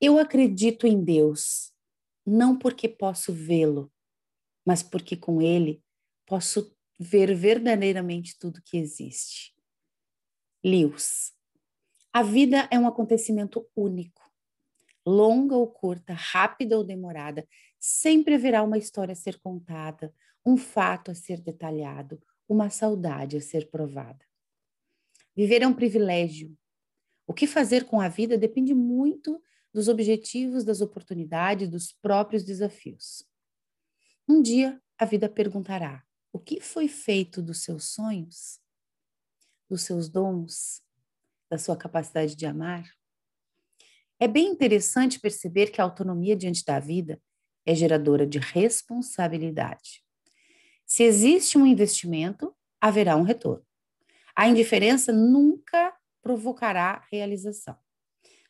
Eu acredito em Deus, não porque posso vê-lo, mas porque com ele posso ver verdadeiramente tudo que existe. Lewis. A vida é um acontecimento único. Longa ou curta, rápida ou demorada, sempre haverá uma história a ser contada, um fato a ser detalhado, uma saudade a ser provada. Viver é um privilégio. O que fazer com a vida depende muito dos objetivos, das oportunidades, dos próprios desafios. Um dia a vida perguntará: o que foi feito dos seus sonhos, dos seus dons, da sua capacidade de amar? É bem interessante perceber que a autonomia diante da vida é geradora de responsabilidade. Se existe um investimento, haverá um retorno. A indiferença nunca provocará realização.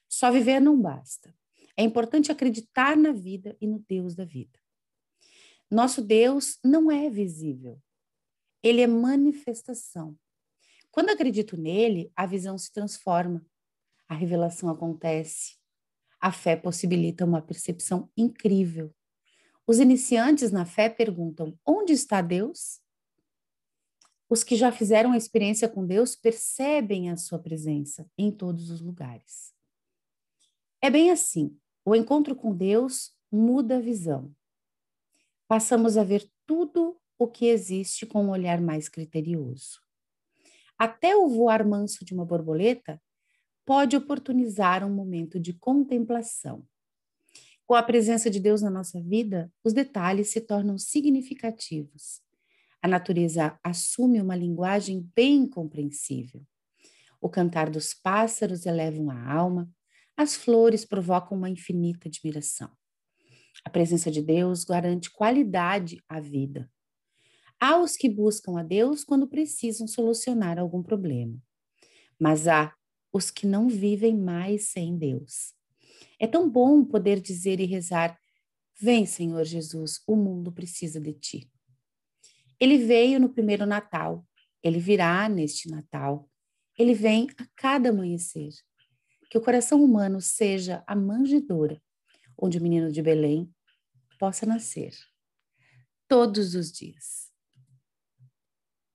Só viver não basta. É importante acreditar na vida e no Deus da vida. Nosso Deus não é visível, ele é manifestação. Quando acredito nele, a visão se transforma, a revelação acontece, a fé possibilita uma percepção incrível. Os iniciantes na fé perguntam: onde está Deus? Os que já fizeram a experiência com Deus percebem a sua presença em todos os lugares. É bem assim: o encontro com Deus muda a visão passamos a ver tudo o que existe com um olhar mais criterioso. Até o voar manso de uma borboleta pode oportunizar um momento de contemplação. Com a presença de Deus na nossa vida, os detalhes se tornam significativos. A natureza assume uma linguagem bem compreensível. O cantar dos pássaros eleva a alma, as flores provocam uma infinita admiração. A presença de Deus garante qualidade à vida. Há os que buscam a Deus quando precisam solucionar algum problema, mas há os que não vivem mais sem Deus. É tão bom poder dizer e rezar: Vem, Senhor Jesus, o mundo precisa de ti. Ele veio no primeiro Natal, ele virá neste Natal, ele vem a cada amanhecer. Que o coração humano seja a manjedoura onde o menino de Belém possa nascer todos os dias.